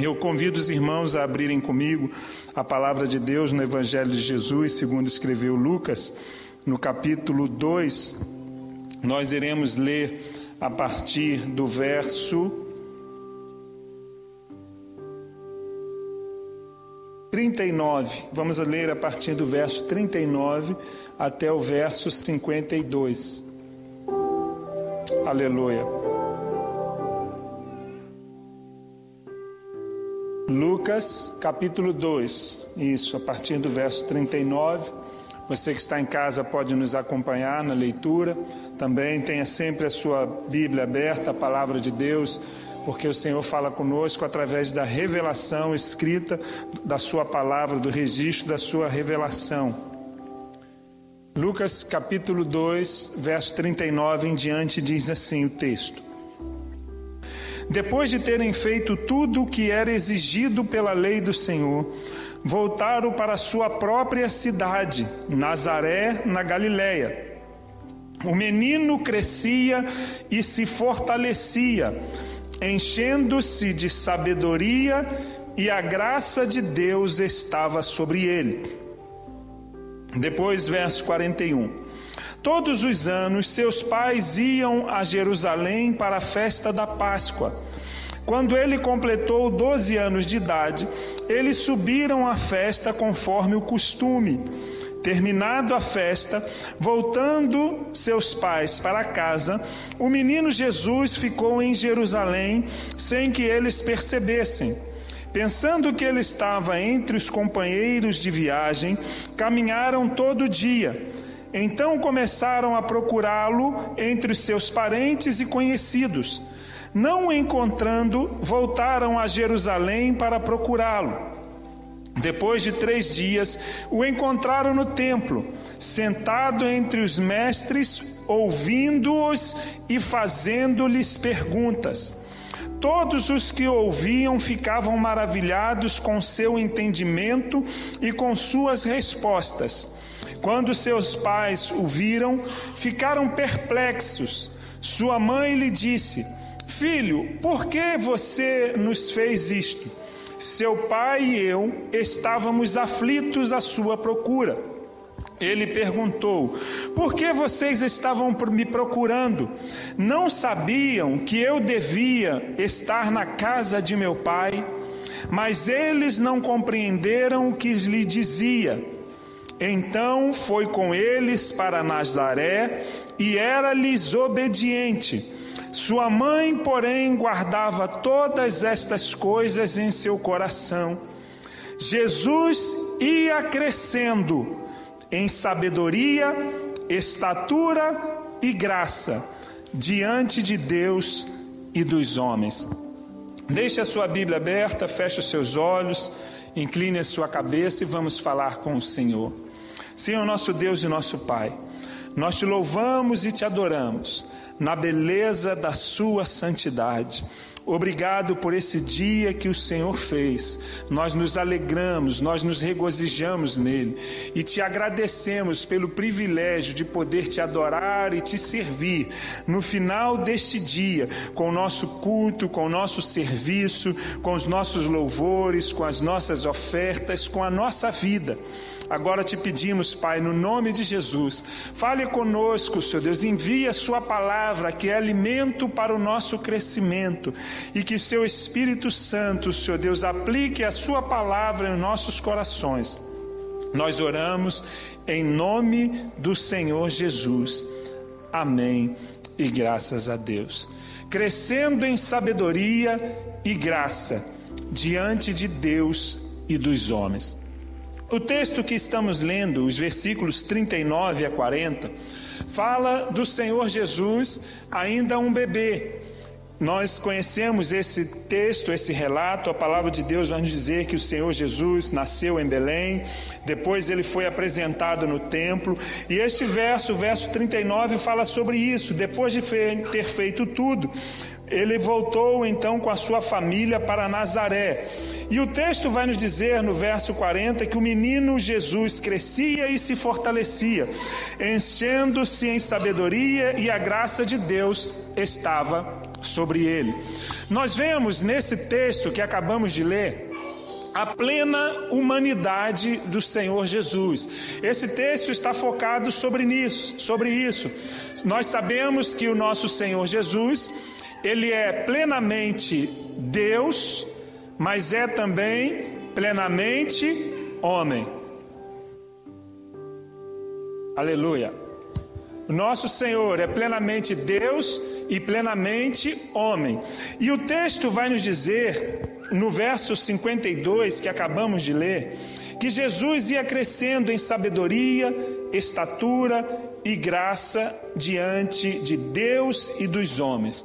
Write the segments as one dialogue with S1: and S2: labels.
S1: Eu convido os irmãos a abrirem comigo a palavra de Deus no Evangelho de Jesus, segundo escreveu Lucas, no capítulo 2. Nós iremos ler a partir do verso 39. Vamos ler a partir do verso 39 até o verso 52. Aleluia. Lucas capítulo 2, isso, a partir do verso 39. Você que está em casa pode nos acompanhar na leitura. Também tenha sempre a sua Bíblia aberta, a palavra de Deus, porque o Senhor fala conosco através da revelação escrita da sua palavra, do registro da sua revelação. Lucas capítulo 2, verso 39 em diante diz assim o texto: depois de terem feito tudo o que era exigido pela lei do Senhor, voltaram para sua própria cidade, Nazaré, na Galiléia. O menino crescia e se fortalecia, enchendo-se de sabedoria, e a graça de Deus estava sobre ele. Depois, verso 41. Todos os anos, seus pais iam a Jerusalém para a festa da Páscoa. Quando ele completou 12 anos de idade, eles subiram à festa conforme o costume. Terminado a festa, voltando seus pais para casa, o menino Jesus ficou em Jerusalém sem que eles percebessem. Pensando que ele estava entre os companheiros de viagem, caminharam todo dia então começaram a procurá-lo entre os seus parentes e conhecidos. Não o encontrando, voltaram a Jerusalém para procurá-lo. Depois de três dias, o encontraram no templo, sentado entre os mestres, ouvindo-os e fazendo-lhes perguntas. Todos os que ouviam ficavam maravilhados com seu entendimento e com suas respostas. Quando seus pais o viram, ficaram perplexos. Sua mãe lhe disse: Filho, por que você nos fez isto? Seu pai e eu estávamos aflitos à sua procura. Ele perguntou: Por que vocês estavam me procurando? Não sabiam que eu devia estar na casa de meu pai? Mas eles não compreenderam o que lhe dizia. Então foi com eles para Nazaré e era-lhes obediente. Sua mãe, porém, guardava todas estas coisas em seu coração. Jesus ia crescendo em sabedoria, estatura e graça diante de Deus e dos homens. Deixe a sua Bíblia aberta, feche os seus olhos, incline a sua cabeça e vamos falar com o Senhor. Senhor nosso Deus e nosso Pai, nós te louvamos e te adoramos na beleza da Sua santidade. Obrigado por esse dia que o Senhor fez. Nós nos alegramos, nós nos regozijamos nele e te agradecemos pelo privilégio de poder te adorar e te servir no final deste dia, com o nosso culto, com o nosso serviço, com os nossos louvores, com as nossas ofertas, com a nossa vida. Agora te pedimos, Pai, no nome de Jesus, fale conosco, Senhor Deus, envie a Sua palavra, que é alimento para o nosso crescimento, e que Seu Espírito Santo, Senhor Deus, aplique a Sua palavra em nossos corações. Nós oramos em nome do Senhor Jesus. Amém e graças a Deus. Crescendo em sabedoria e graça diante de Deus e dos homens. O texto que estamos lendo, os versículos 39 a 40, fala do Senhor Jesus ainda um bebê. Nós conhecemos esse texto, esse relato, a palavra de Deus vai nos dizer que o Senhor Jesus nasceu em Belém, depois ele foi apresentado no templo, e este verso, o verso 39, fala sobre isso. Depois de ter feito tudo, ele voltou então com a sua família para Nazaré. E o texto vai nos dizer no verso 40 que o menino Jesus crescia e se fortalecia, enchendo-se em sabedoria e a graça de Deus estava sobre ele. Nós vemos nesse texto que acabamos de ler a plena humanidade do Senhor Jesus. Esse texto está focado sobre isso, sobre isso. Nós sabemos que o nosso Senhor Jesus, ele é plenamente Deus, mas é também plenamente homem. Aleluia. Nosso Senhor é plenamente Deus e plenamente homem. E o texto vai nos dizer no verso 52 que acabamos de ler, que Jesus ia crescendo em sabedoria, estatura e graça diante de Deus e dos homens.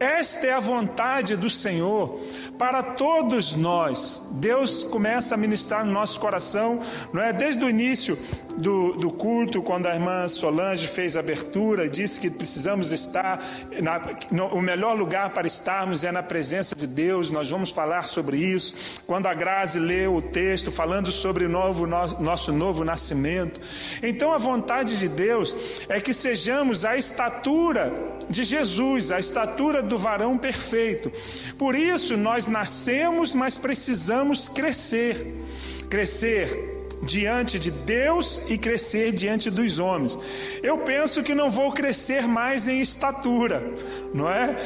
S1: Esta é a vontade do Senhor para todos nós. Deus começa a ministrar no nosso coração, não é? Desde o início do, do culto, quando a irmã Solange fez a abertura, disse que precisamos estar, na, no, o melhor lugar para estarmos é na presença de Deus. Nós vamos falar sobre isso. Quando a Grazi leu o texto falando sobre o novo, nosso, nosso novo nascimento. Então, a vontade de Deus é que sejamos a estatura de Jesus, a estatura do varão perfeito. Por isso nós nascemos, mas precisamos crescer. Crescer diante de Deus e crescer diante dos homens. Eu penso que não vou crescer mais em estatura, não é?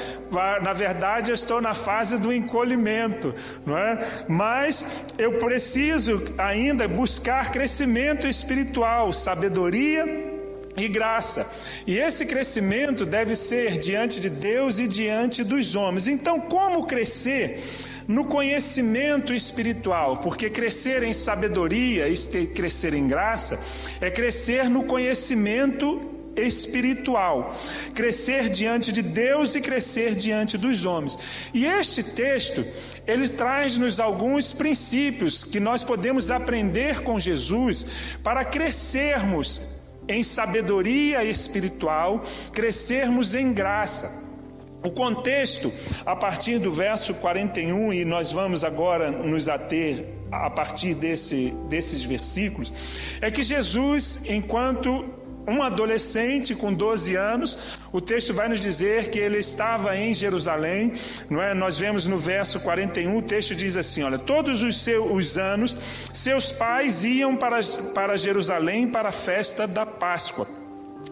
S1: Na verdade, eu estou na fase do encolhimento, não é? Mas eu preciso ainda buscar crescimento espiritual, sabedoria e graça. E esse crescimento deve ser diante de Deus e diante dos homens. Então, como crescer? No conhecimento espiritual, porque crescer em sabedoria e crescer em graça é crescer no conhecimento espiritual, crescer diante de Deus e crescer diante dos homens. E este texto, ele traz-nos alguns princípios que nós podemos aprender com Jesus para crescermos em sabedoria espiritual, crescermos em graça. O contexto, a partir do verso 41, e nós vamos agora nos ater a partir desse, desses versículos, é que Jesus, enquanto um adolescente com 12 anos, o texto vai nos dizer que ele estava em Jerusalém, não é? Nós vemos no verso 41, o texto diz assim: olha, todos os seus anos, seus pais iam para, para Jerusalém para a festa da Páscoa.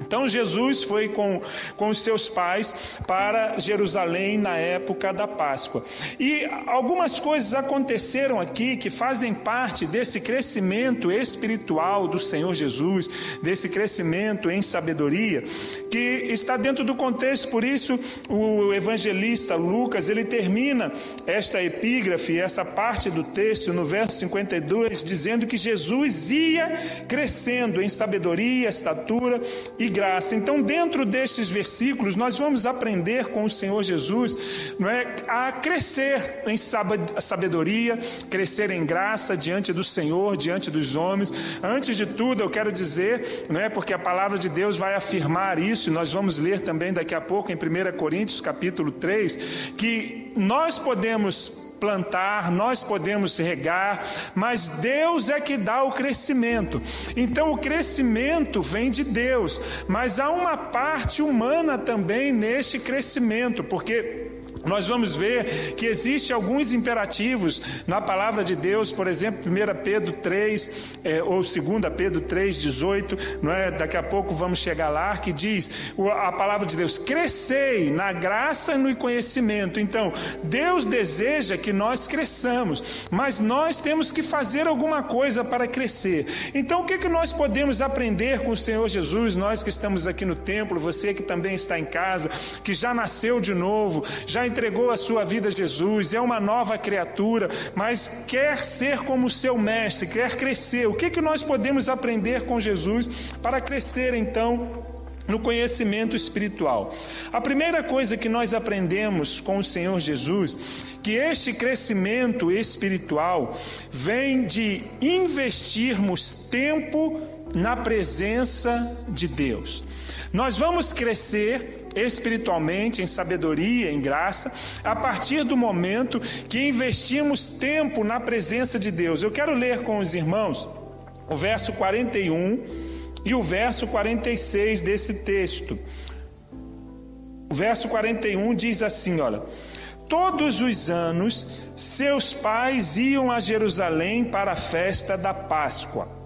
S1: Então Jesus foi com, com os seus pais para Jerusalém na época da Páscoa. E algumas coisas aconteceram aqui que fazem parte desse crescimento espiritual do Senhor Jesus, desse crescimento em sabedoria, que está dentro do contexto, por isso o evangelista Lucas, ele termina esta epígrafe, essa parte do texto no verso 52, dizendo que Jesus ia crescendo em sabedoria, estatura e graça. Então, dentro destes versículos, nós vamos aprender com o Senhor Jesus não é, a crescer em sabedoria, crescer em graça diante do Senhor, diante dos homens. Antes de tudo, eu quero dizer, não é, porque a palavra de Deus vai afirmar isso, e nós vamos ler também daqui a pouco em 1 Coríntios capítulo 3, que nós podemos plantar, nós podemos regar, mas Deus é que dá o crescimento. Então o crescimento vem de Deus, mas há uma parte humana também neste crescimento, porque nós vamos ver que existe alguns imperativos na palavra de Deus, por exemplo, 1 Pedro 3, é, ou 2 Pedro 3, 18, não é? daqui a pouco vamos chegar lá, que diz a palavra de Deus: crescei na graça e no conhecimento. Então, Deus deseja que nós cresçamos, mas nós temos que fazer alguma coisa para crescer. Então, o que, que nós podemos aprender com o Senhor Jesus, nós que estamos aqui no templo, você que também está em casa, que já nasceu de novo, já entregou a sua vida a Jesus, é uma nova criatura, mas quer ser como seu mestre, quer crescer. O que, que nós podemos aprender com Jesus para crescer então? no conhecimento espiritual. A primeira coisa que nós aprendemos com o Senhor Jesus, que este crescimento espiritual vem de investirmos tempo na presença de Deus. Nós vamos crescer espiritualmente, em sabedoria, em graça, a partir do momento que investimos tempo na presença de Deus. Eu quero ler com os irmãos o verso 41 e o verso 46 desse texto. O verso 41 diz assim: olha. Todos os anos, seus pais iam a Jerusalém para a festa da Páscoa.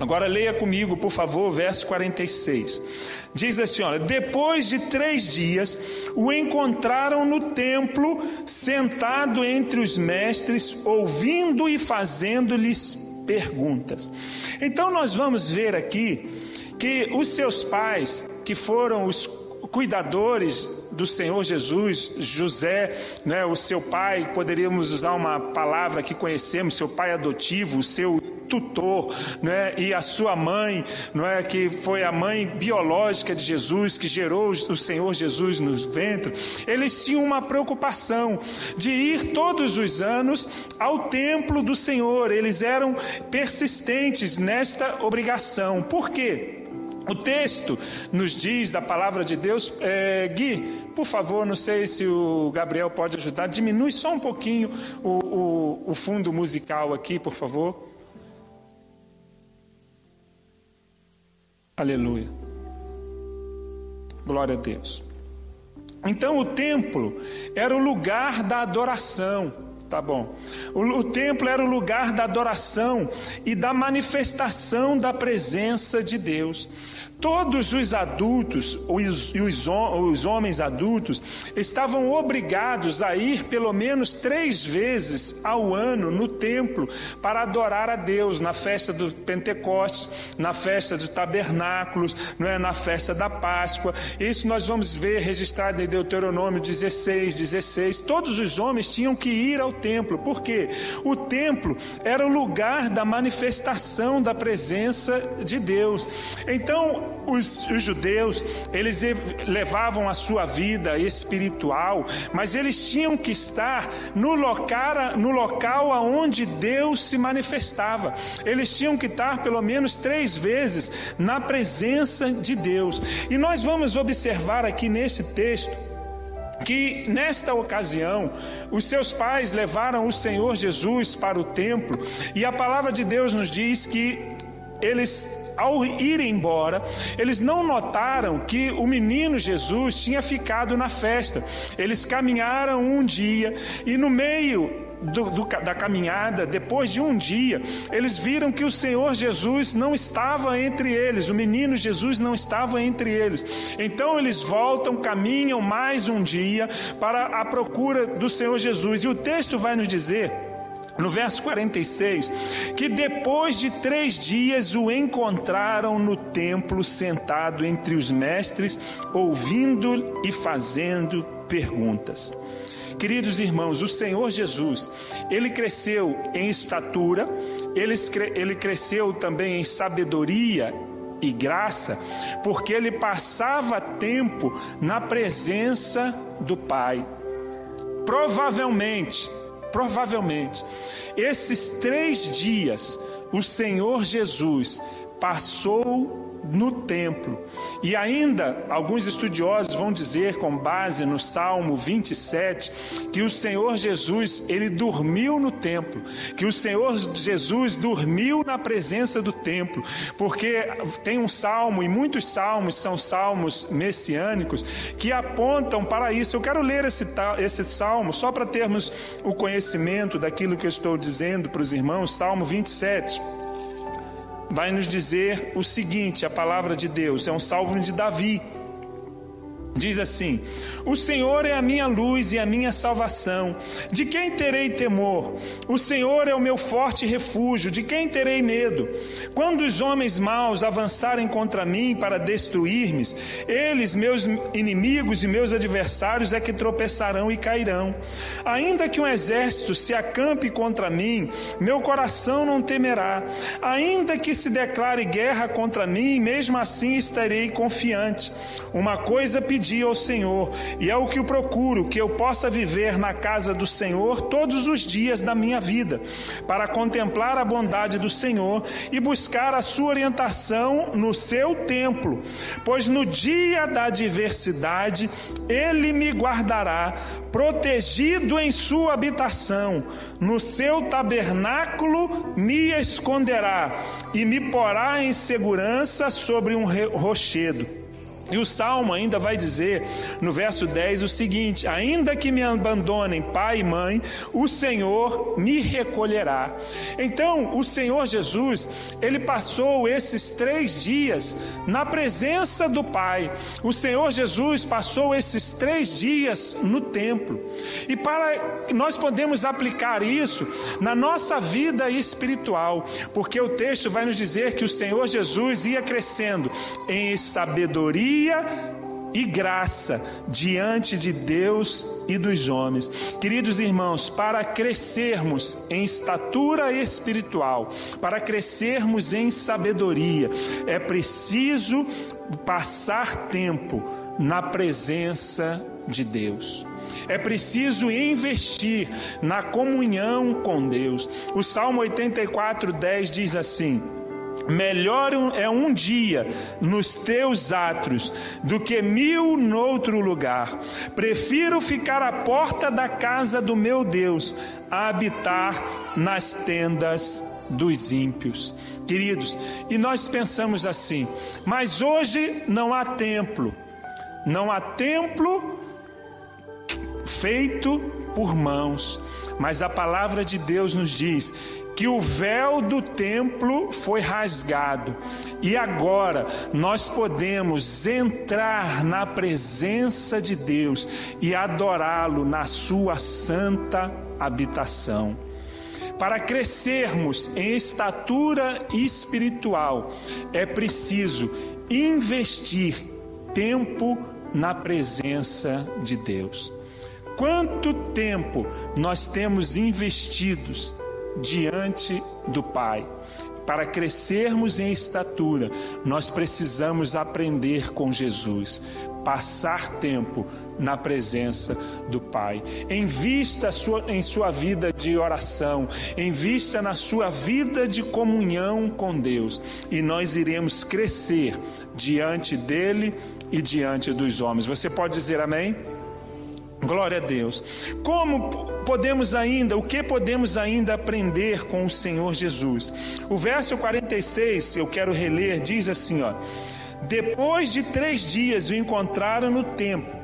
S1: Agora leia comigo, por favor, verso 46. Diz assim: olha, depois de três dias, o encontraram no templo, sentado entre os mestres, ouvindo e fazendo-lhes perguntas. Então, nós vamos ver aqui que os seus pais, que foram os cuidadores do Senhor Jesus, José, né, o seu pai, poderíamos usar uma palavra que conhecemos, seu pai adotivo, o seu tutor, né, e a sua mãe, não é que foi a mãe biológica de Jesus que gerou o Senhor Jesus nos ventre. Eles tinham uma preocupação de ir todos os anos ao templo do Senhor. Eles eram persistentes nesta obrigação. Por quê? O texto nos diz da palavra de Deus, é, Gui, por favor, não sei se o Gabriel pode ajudar, diminui só um pouquinho o, o, o fundo musical aqui, por favor. Aleluia. Glória a Deus. Então o templo era o lugar da adoração. Tá bom. O, o, templo era o lugar da adoração e da manifestação da presença de Deus. Todos os adultos os, os, os homens adultos estavam obrigados a ir pelo menos três vezes ao ano no templo para adorar a Deus na festa do Pentecostes, na festa dos tabernáculos, não é? na festa da Páscoa. Isso nós vamos ver registrado em Deuteronômio 16, 16. Todos os homens tinham que ir ao templo, porque o templo era o lugar da manifestação da presença de Deus. Então, os, os, judeus, eles levavam a sua vida espiritual, mas eles tinham que estar no local, no local aonde Deus se manifestava. Eles tinham que estar pelo menos três vezes na presença de Deus. E nós vamos observar aqui nesse texto que nesta ocasião os seus pais levaram o Senhor Jesus para o templo e a palavra de Deus nos diz que eles ao ir embora, eles não notaram que o menino Jesus tinha ficado na festa. Eles caminharam um dia e no meio do, do, da caminhada, depois de um dia, eles viram que o Senhor Jesus não estava entre eles, o menino Jesus não estava entre eles. Então eles voltam, caminham mais um dia para a procura do Senhor Jesus. E o texto vai nos dizer no verso 46, que depois de três dias o encontraram no templo, sentado entre os mestres, ouvindo e fazendo perguntas. Queridos irmãos, o Senhor Jesus, ele cresceu em estatura, ele, ele cresceu também em sabedoria e graça, porque ele passava tempo na presença do Pai. Provavelmente, Provavelmente, esses três dias, o Senhor Jesus passou no templo. E ainda alguns estudiosos vão dizer, com base no Salmo 27, que o Senhor Jesus, ele dormiu no templo, que o Senhor Jesus dormiu na presença do templo, porque tem um salmo, e muitos salmos são salmos messiânicos, que apontam para isso. Eu quero ler esse, esse salmo só para termos o conhecimento daquilo que eu estou dizendo para os irmãos, Salmo 27 vai nos dizer o seguinte: a palavra de Deus é um salmo de Davi. Diz assim: O Senhor é a minha luz e a minha salvação. De quem terei temor? O Senhor é o meu forte refúgio. De quem terei medo? Quando os homens maus avançarem contra mim para destruir-me, eles, meus inimigos e meus adversários, é que tropeçarão e cairão. Ainda que um exército se acampe contra mim, meu coração não temerá. Ainda que se declare guerra contra mim, mesmo assim estarei confiante. Uma coisa pedi ao Senhor, e é o que eu procuro, que eu possa viver na casa do Senhor todos os dias da minha vida, para contemplar a bondade do Senhor e buscar a sua orientação no seu templo, pois no dia da adversidade ele me guardará, protegido em sua habitação, no seu tabernáculo me esconderá e me porá em segurança sobre um rochedo. E o salmo ainda vai dizer, no verso 10, o seguinte: Ainda que me abandonem pai e mãe, o Senhor me recolherá. Então, o Senhor Jesus, ele passou esses três dias na presença do Pai. O Senhor Jesus passou esses três dias no templo. E para nós podemos aplicar isso na nossa vida espiritual, porque o texto vai nos dizer que o Senhor Jesus ia crescendo em sabedoria e graça diante de Deus e dos homens. Queridos irmãos, para crescermos em estatura espiritual, para crescermos em sabedoria, é preciso passar tempo na presença de Deus. É preciso investir na comunhão com Deus. O Salmo 84, 10 diz assim: Melhor é um dia nos teus átrios do que mil noutro lugar. Prefiro ficar à porta da casa do meu Deus a habitar nas tendas dos ímpios. Queridos, e nós pensamos assim, mas hoje não há templo, não há templo feito por mãos, mas a palavra de Deus nos diz que o véu do templo foi rasgado e agora nós podemos entrar na presença de Deus e adorá-lo na sua santa habitação. Para crescermos em estatura espiritual, é preciso investir tempo na presença de Deus. Quanto tempo nós temos investidos diante do Pai. Para crescermos em estatura, nós precisamos aprender com Jesus, passar tempo na presença do Pai. Invista em sua vida de oração, invista na sua vida de comunhão com Deus, e nós iremos crescer diante dele e diante dos homens. Você pode dizer amém? Glória a Deus. Como podemos ainda, o que podemos ainda aprender com o Senhor Jesus? O verso 46, eu quero reler, diz assim: ó, Depois de três dias o encontraram no templo,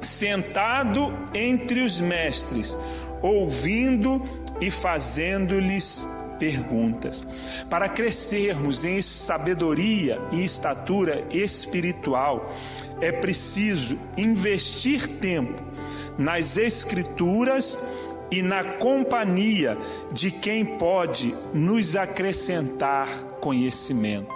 S1: sentado entre os mestres, ouvindo e fazendo-lhes perguntas. Para crescermos em sabedoria e estatura espiritual, é preciso investir tempo nas Escrituras e na companhia de quem pode nos acrescentar conhecimento.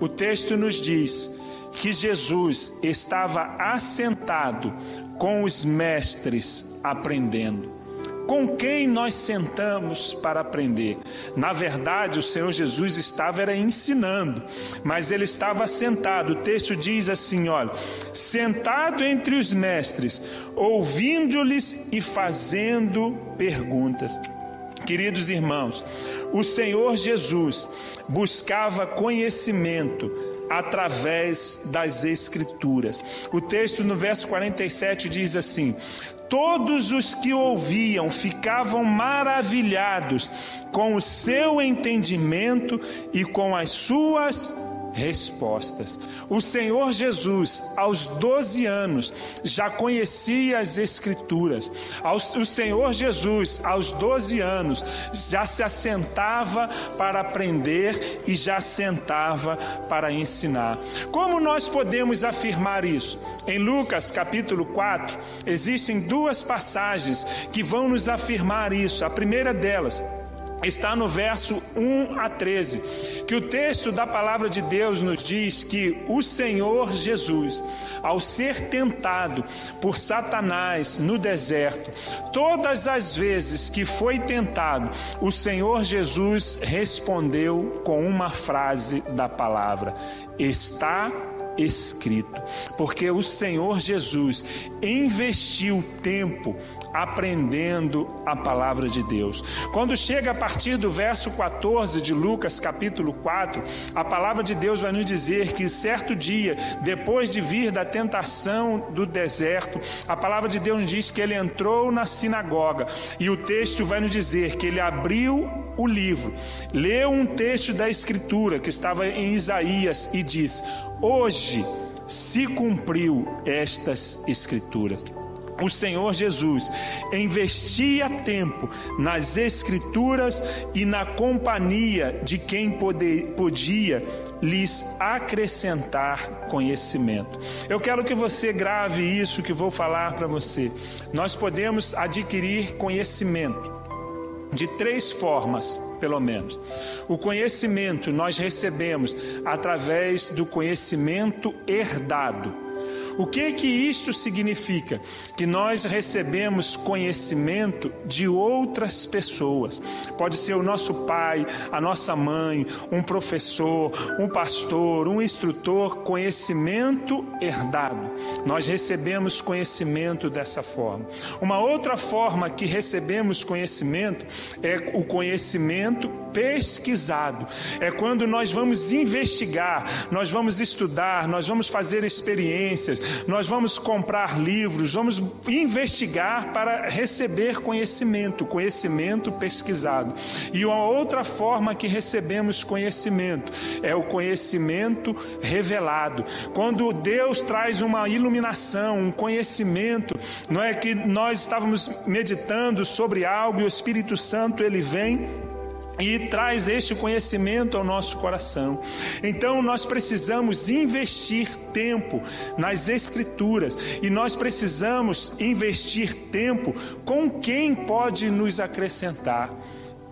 S1: O texto nos diz que Jesus estava assentado com os mestres aprendendo com quem nós sentamos para aprender. Na verdade, o Senhor Jesus estava era ensinando, mas ele estava sentado. O texto diz assim, olha, sentado entre os mestres, ouvindo-lhes e fazendo perguntas. Queridos irmãos, o Senhor Jesus buscava conhecimento através das Escrituras. O texto no verso 47 diz assim: Todos os que ouviam ficavam maravilhados com o seu entendimento e com as suas respostas. O Senhor Jesus, aos 12 anos, já conhecia as Escrituras. O Senhor Jesus, aos 12 anos, já se assentava para aprender e já sentava para ensinar. Como nós podemos afirmar isso? Em Lucas capítulo 4, existem duas passagens que vão nos afirmar isso. A primeira delas, está no verso 1 a 13, que o texto da palavra de Deus nos diz que o Senhor Jesus, ao ser tentado por Satanás no deserto, todas as vezes que foi tentado, o Senhor Jesus respondeu com uma frase da palavra: Está escrito, porque o Senhor Jesus investiu tempo aprendendo a palavra de Deus. Quando chega a partir do verso 14 de Lucas, capítulo 4, a palavra de Deus vai nos dizer que certo dia, depois de vir da tentação do deserto, a palavra de Deus nos diz que ele entrou na sinagoga e o texto vai nos dizer que ele abriu o livro, leu um texto da Escritura que estava em Isaías e diz: Hoje se cumpriu estas Escrituras o Senhor Jesus investia tempo nas Escrituras e na companhia de quem poder, podia lhes acrescentar conhecimento. Eu quero que você grave isso que vou falar para você. Nós podemos adquirir conhecimento de três formas, pelo menos. O conhecimento nós recebemos através do conhecimento herdado. O que que isto significa? Que nós recebemos conhecimento de outras pessoas. Pode ser o nosso pai, a nossa mãe, um professor, um pastor, um instrutor, conhecimento herdado. Nós recebemos conhecimento dessa forma. Uma outra forma que recebemos conhecimento é o conhecimento pesquisado. É quando nós vamos investigar, nós vamos estudar, nós vamos fazer experiências, nós vamos comprar livros, vamos investigar para receber conhecimento, conhecimento pesquisado. E uma outra forma que recebemos conhecimento é o conhecimento revelado. Quando Deus traz uma iluminação, um conhecimento, não é que nós estávamos meditando sobre algo e o Espírito Santo ele vem e traz este conhecimento ao nosso coração. Então nós precisamos investir tempo nas Escrituras e nós precisamos investir tempo com quem pode nos acrescentar.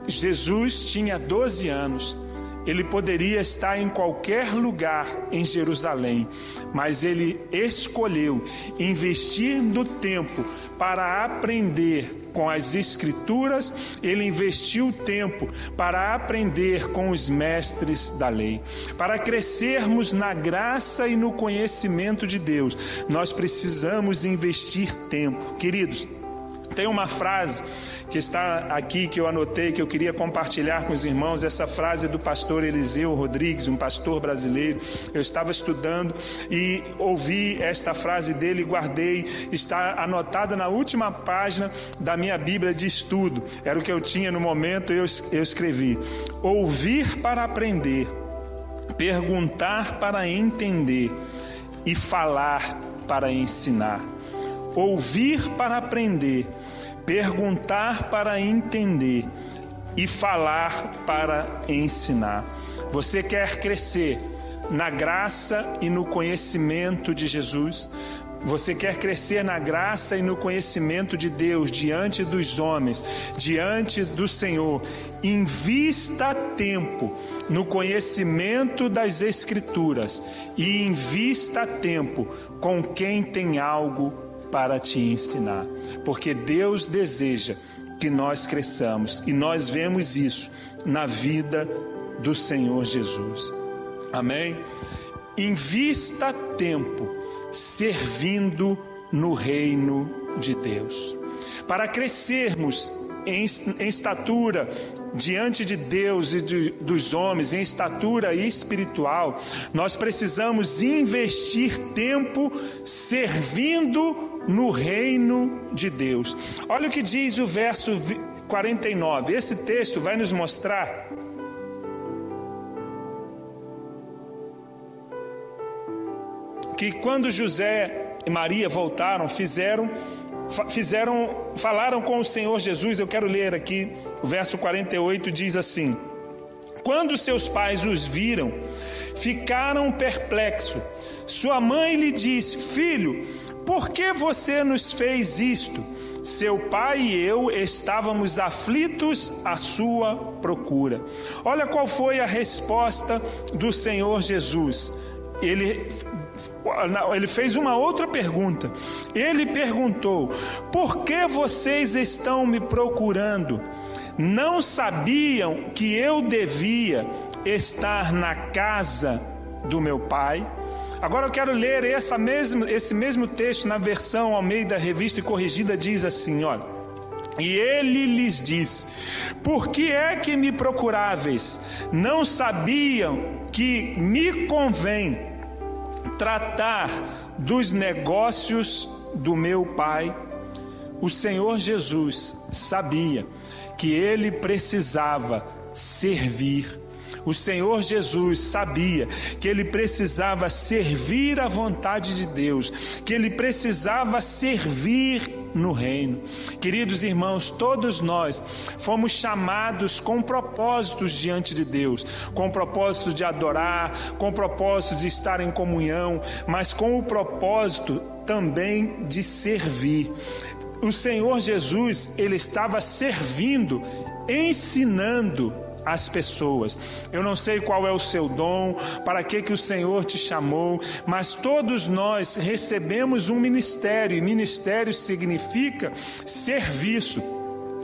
S1: Jesus tinha 12 anos. Ele poderia estar em qualquer lugar em Jerusalém, mas ele escolheu investir no tempo para aprender com as Escrituras, ele investiu tempo para aprender com os mestres da lei. Para crescermos na graça e no conhecimento de Deus, nós precisamos investir tempo. Queridos, tem uma frase que está aqui que eu anotei que eu queria compartilhar com os irmãos, essa frase do pastor Eliseu Rodrigues, um pastor brasileiro. Eu estava estudando e ouvi esta frase dele e guardei, está anotada na última página da minha Bíblia de estudo. Era o que eu tinha no momento, eu, eu escrevi: ouvir para aprender, perguntar para entender e falar para ensinar. Ouvir para aprender perguntar para entender e falar para ensinar. Você quer crescer na graça e no conhecimento de Jesus? Você quer crescer na graça e no conhecimento de Deus diante dos homens, diante do Senhor. Invista tempo no conhecimento das Escrituras e invista tempo com quem tem algo para te ensinar, porque Deus deseja que nós cresçamos e nós vemos isso na vida do Senhor Jesus. Amém? Invista tempo servindo no reino de Deus. Para crescermos em, em estatura diante de Deus e de, dos homens, em estatura espiritual, nós precisamos investir tempo servindo no reino de Deus. Olha o que diz o verso 49. Esse texto vai nos mostrar que quando José e Maria voltaram, fizeram fizeram, falaram com o Senhor Jesus. Eu quero ler aqui, o verso 48 diz assim: Quando seus pais os viram, ficaram perplexos. Sua mãe lhe disse: Filho, por que você nos fez isto? Seu pai e eu estávamos aflitos à sua procura. Olha qual foi a resposta do Senhor Jesus. Ele ele fez uma outra pergunta. Ele perguntou: Por que vocês estão me procurando? Não sabiam que eu devia estar na casa do meu pai? Agora eu quero ler essa mesmo, esse mesmo texto na versão ao meio da revista e corrigida, diz assim: olha. E ele lhes disse: Por que é que me procuráveis? Não sabiam que me convém tratar dos negócios do meu pai? O Senhor Jesus sabia que ele precisava servir o Senhor Jesus sabia que ele precisava servir a vontade de Deus, que ele precisava servir no reino. Queridos irmãos, todos nós fomos chamados com propósitos diante de Deus, com o propósito de adorar, com o propósito de estar em comunhão, mas com o propósito também de servir. O Senhor Jesus, ele estava servindo, ensinando as pessoas. Eu não sei qual é o seu dom, para que que o Senhor te chamou, mas todos nós recebemos um ministério, e ministério significa serviço.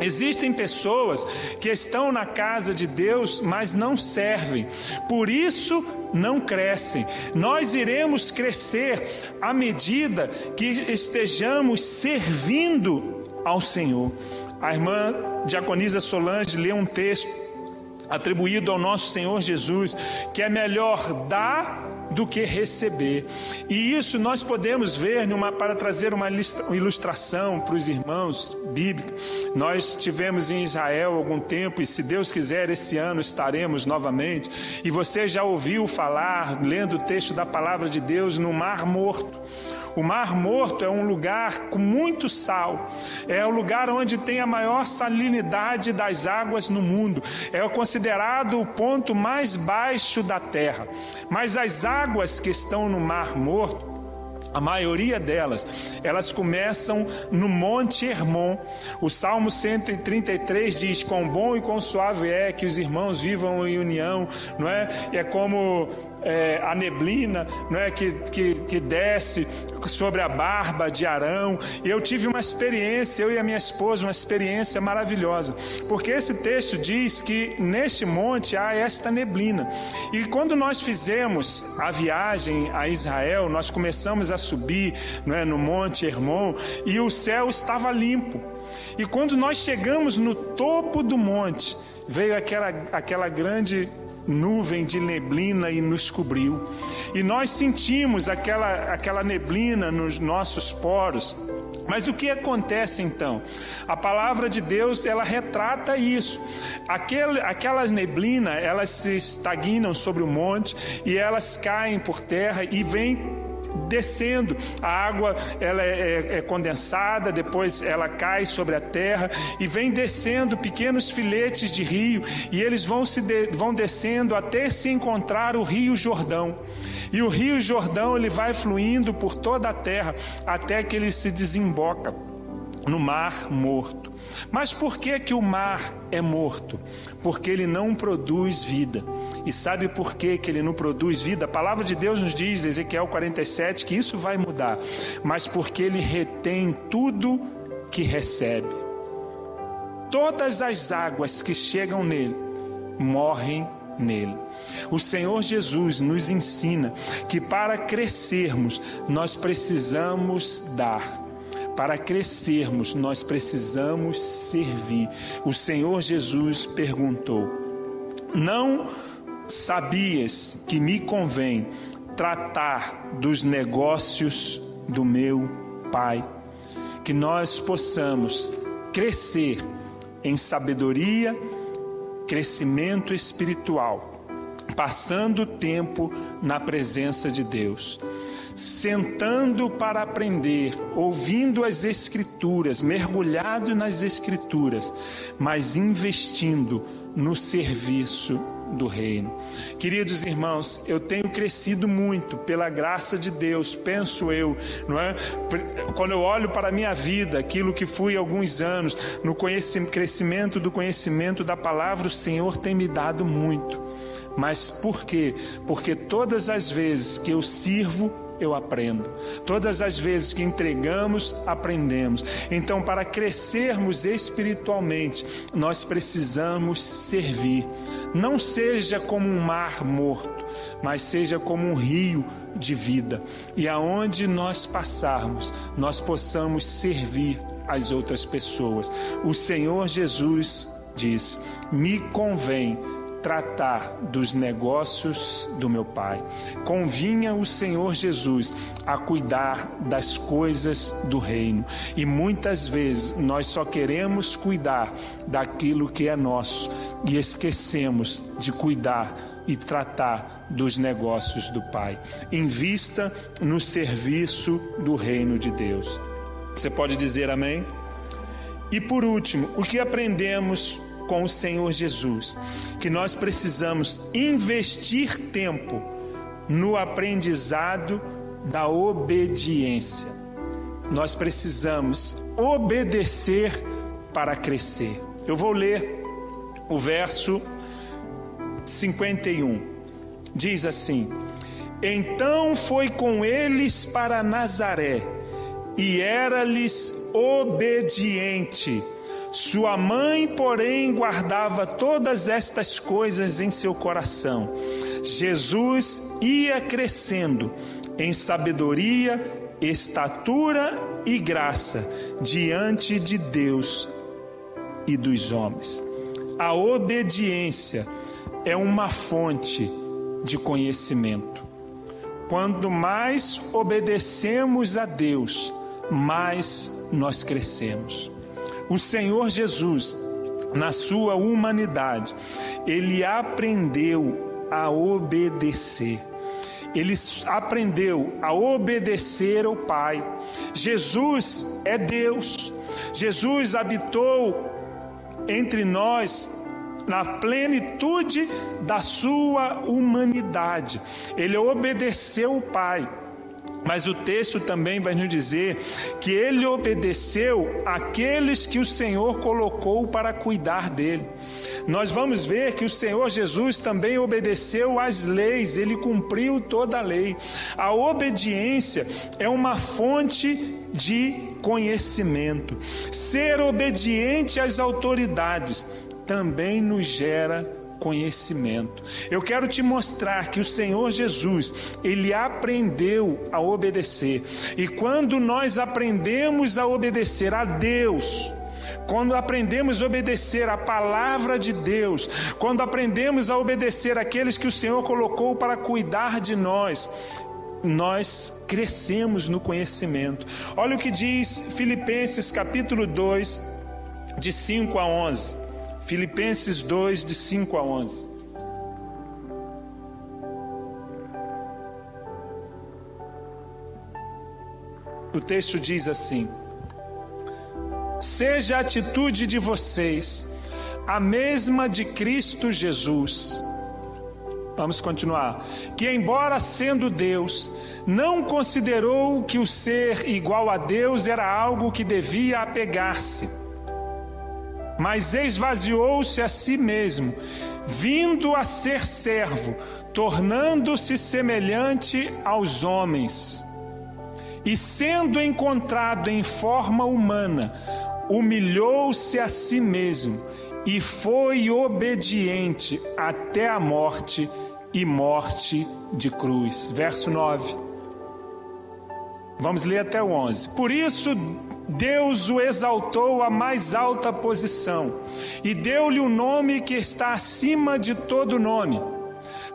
S1: Existem pessoas que estão na casa de Deus, mas não servem, por isso não crescem. Nós iremos crescer à medida que estejamos servindo ao Senhor. A irmã Diaconisa Solange lê um texto atribuído ao nosso Senhor Jesus, que é melhor dar do que receber. E isso nós podemos ver numa, para trazer uma ilustração para os irmãos bíblica. Nós tivemos em Israel algum tempo e se Deus quiser esse ano estaremos novamente. E você já ouviu falar, lendo o texto da palavra de Deus, no Mar Morto. O Mar Morto é um lugar com muito sal, é o lugar onde tem a maior salinidade das águas no mundo, é considerado o ponto mais baixo da terra. Mas as águas que estão no Mar Morto, a maioria delas, elas começam no Monte Hermon. O Salmo 133 diz: Quão bom e quão suave é que os irmãos vivam em união, não é? É como é, a neblina não é, que, que, que desce sobre a barba de Arão. E eu tive uma experiência, eu e a minha esposa, uma experiência maravilhosa, porque esse texto diz que neste monte há esta neblina. E quando nós fizemos a viagem a Israel, nós começamos a subir é, no Monte Hermon e o céu estava limpo. E quando nós chegamos no topo do monte, veio aquela, aquela grande nuvem de neblina e nos cobriu. E nós sentimos aquela, aquela neblina nos nossos poros. Mas o que acontece então? A palavra de Deus ela retrata isso. Aquele, aquelas neblina elas se estagnam sobre o monte e elas caem por terra e vêm descendo. A água ela é, é, é, condensada, depois ela cai sobre a terra e vem descendo pequenos filetes de rio e eles vão se de, vão descendo até se encontrar o Rio Jordão. E o Rio Jordão ele vai fluindo por toda a terra até que ele se desemboca no Mar Morto. Mas por que que o mar é morto? Porque ele não produz vida. E sabe por que que ele não produz vida? A palavra de Deus nos diz, Ezequiel 47, que isso vai mudar. Mas porque ele retém tudo que recebe. Todas as águas que chegam nele morrem nele. O Senhor Jesus nos ensina que para crescermos nós precisamos dar para crescermos, nós precisamos servir. O Senhor Jesus perguntou: Não sabias que me convém tratar dos negócios do meu Pai? Que nós possamos crescer em sabedoria, crescimento espiritual, passando tempo na presença de Deus sentando para aprender, ouvindo as Escrituras, mergulhado nas Escrituras, mas investindo no serviço do reino. Queridos irmãos, eu tenho crescido muito pela graça de Deus, penso eu, não é? Quando eu olho para a minha vida, aquilo que fui alguns anos, no crescimento do conhecimento da palavra, o Senhor tem me dado muito. Mas por quê? Porque todas as vezes que eu sirvo eu aprendo. Todas as vezes que entregamos, aprendemos. Então, para crescermos espiritualmente, nós precisamos servir. Não seja como um mar morto, mas seja como um rio de vida. E aonde nós passarmos, nós possamos servir as outras pessoas. O Senhor Jesus diz: Me convém tratar dos negócios do meu Pai. Convinha o Senhor Jesus a cuidar das coisas do reino. E muitas vezes nós só queremos cuidar daquilo que é nosso e esquecemos de cuidar e tratar dos negócios do Pai. Invista no serviço do reino de Deus. Você pode dizer amém? E por último, o que aprendemos com o Senhor Jesus? Que nós precisamos investir tempo no aprendizado da obediência. Nós precisamos obedecer para crescer. Eu vou ler o verso 51. Diz assim: Então foi com eles para Nazaré e era-lhes obediente. Sua mãe, porém, guardava todas estas coisas em seu coração. Jesus ia crescendo em sabedoria, estatura e graça diante de Deus e dos homens. A obediência é uma fonte de conhecimento. Quanto mais obedecemos a Deus, mais nós crescemos. O Senhor Jesus, na sua humanidade, ele aprendeu a obedecer. Ele aprendeu a obedecer ao Pai. Jesus é Deus. Jesus habitou entre nós na plenitude da sua humanidade. Ele obedeceu o Pai. Mas o texto também vai nos dizer que ele obedeceu aqueles que o Senhor colocou para cuidar dele. Nós vamos ver que o Senhor Jesus também obedeceu às leis, ele cumpriu toda a lei. A obediência é uma fonte de conhecimento. Ser obediente às autoridades também nos gera conhecimento. Eu quero te mostrar que o Senhor Jesus, ele aprendeu a obedecer. E quando nós aprendemos a obedecer a Deus, quando aprendemos a obedecer a palavra de Deus, quando aprendemos a obedecer aqueles que o Senhor colocou para cuidar de nós, nós crescemos no conhecimento. Olha o que diz Filipenses capítulo 2, de 5 a 11. Filipenses 2, de 5 a 11. O texto diz assim: Seja a atitude de vocês a mesma de Cristo Jesus. Vamos continuar. Que, embora sendo Deus, não considerou que o ser igual a Deus era algo que devia apegar-se mas esvaziou-se a si mesmo, vindo a ser servo, tornando-se semelhante aos homens. E sendo encontrado em forma humana, humilhou-se a si mesmo e foi obediente até a morte e morte de cruz. Verso 9. Vamos ler até o 11. Por isso Deus o exaltou à mais alta posição e deu-lhe o um nome que está acima de todo nome,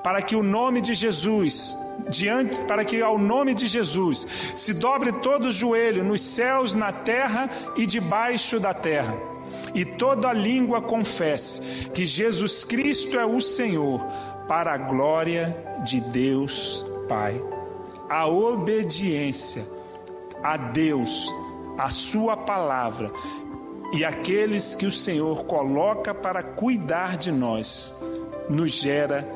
S1: para que o nome de Jesus, diante, para que ao nome de Jesus se dobre todo o joelho nos céus, na terra e debaixo da terra, e toda língua confesse que Jesus Cristo é o Senhor, para a glória de Deus Pai. A obediência a Deus a Sua palavra e aqueles que o Senhor coloca para cuidar de nós, nos gera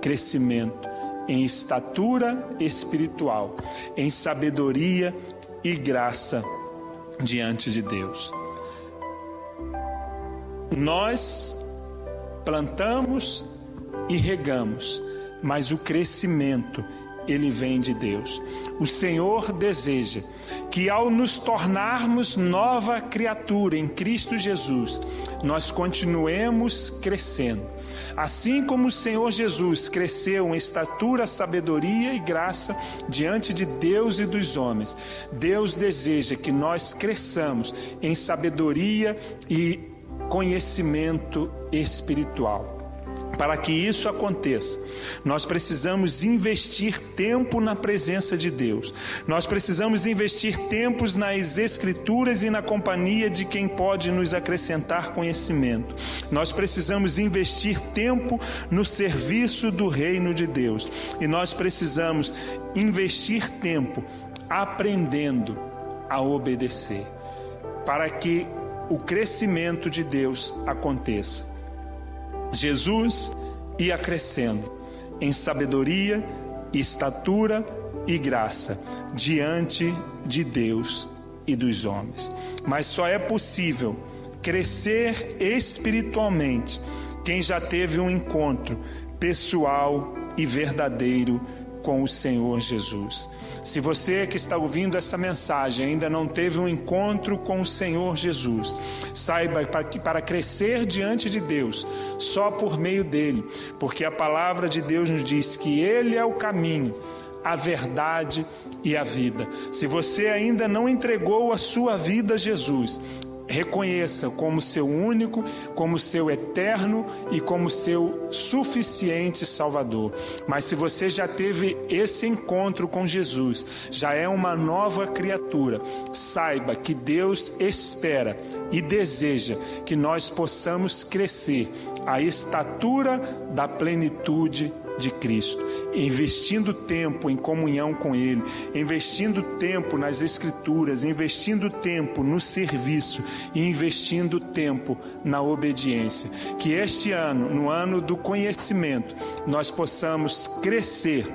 S1: crescimento em estatura espiritual, em sabedoria e graça diante de Deus. Nós plantamos e regamos, mas o crescimento ele vem de Deus. O Senhor deseja que, ao nos tornarmos nova criatura em Cristo Jesus, nós continuemos crescendo. Assim como o Senhor Jesus cresceu em estatura, sabedoria e graça diante de Deus e dos homens, Deus deseja que nós cresçamos em sabedoria e conhecimento espiritual. Para que isso aconteça, nós precisamos investir tempo na presença de Deus. Nós precisamos investir tempos nas Escrituras e na companhia de quem pode nos acrescentar conhecimento. Nós precisamos investir tempo no serviço do reino de Deus. E nós precisamos investir tempo aprendendo a obedecer, para que o crescimento de Deus aconteça. Jesus ia crescendo em sabedoria, estatura e graça diante de Deus e dos homens. Mas só é possível crescer espiritualmente quem já teve um encontro pessoal e verdadeiro com o Senhor Jesus. Se você que está ouvindo essa mensagem ainda não teve um encontro com o Senhor Jesus, saiba que para crescer diante de Deus, só por meio dele, porque a palavra de Deus nos diz que ele é o caminho, a verdade e a vida. Se você ainda não entregou a sua vida a Jesus, reconheça como seu único, como seu eterno e como seu suficiente Salvador. Mas se você já teve esse encontro com Jesus, já é uma nova criatura, saiba que Deus espera e deseja que nós possamos crescer à estatura da plenitude de Cristo, investindo tempo em comunhão com Ele, investindo tempo nas Escrituras, investindo tempo no serviço e investindo tempo na obediência. Que este ano, no ano do conhecimento, nós possamos crescer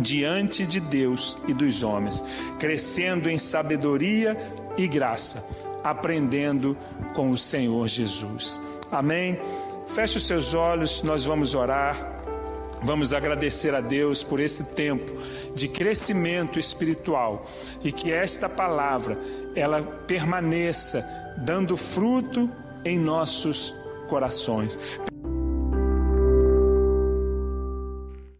S1: diante de Deus e dos homens, crescendo em sabedoria e graça, aprendendo com o Senhor Jesus. Amém. Feche os seus olhos, nós vamos orar. Vamos agradecer a Deus por esse tempo de crescimento espiritual e que esta palavra ela permaneça dando fruto em nossos corações.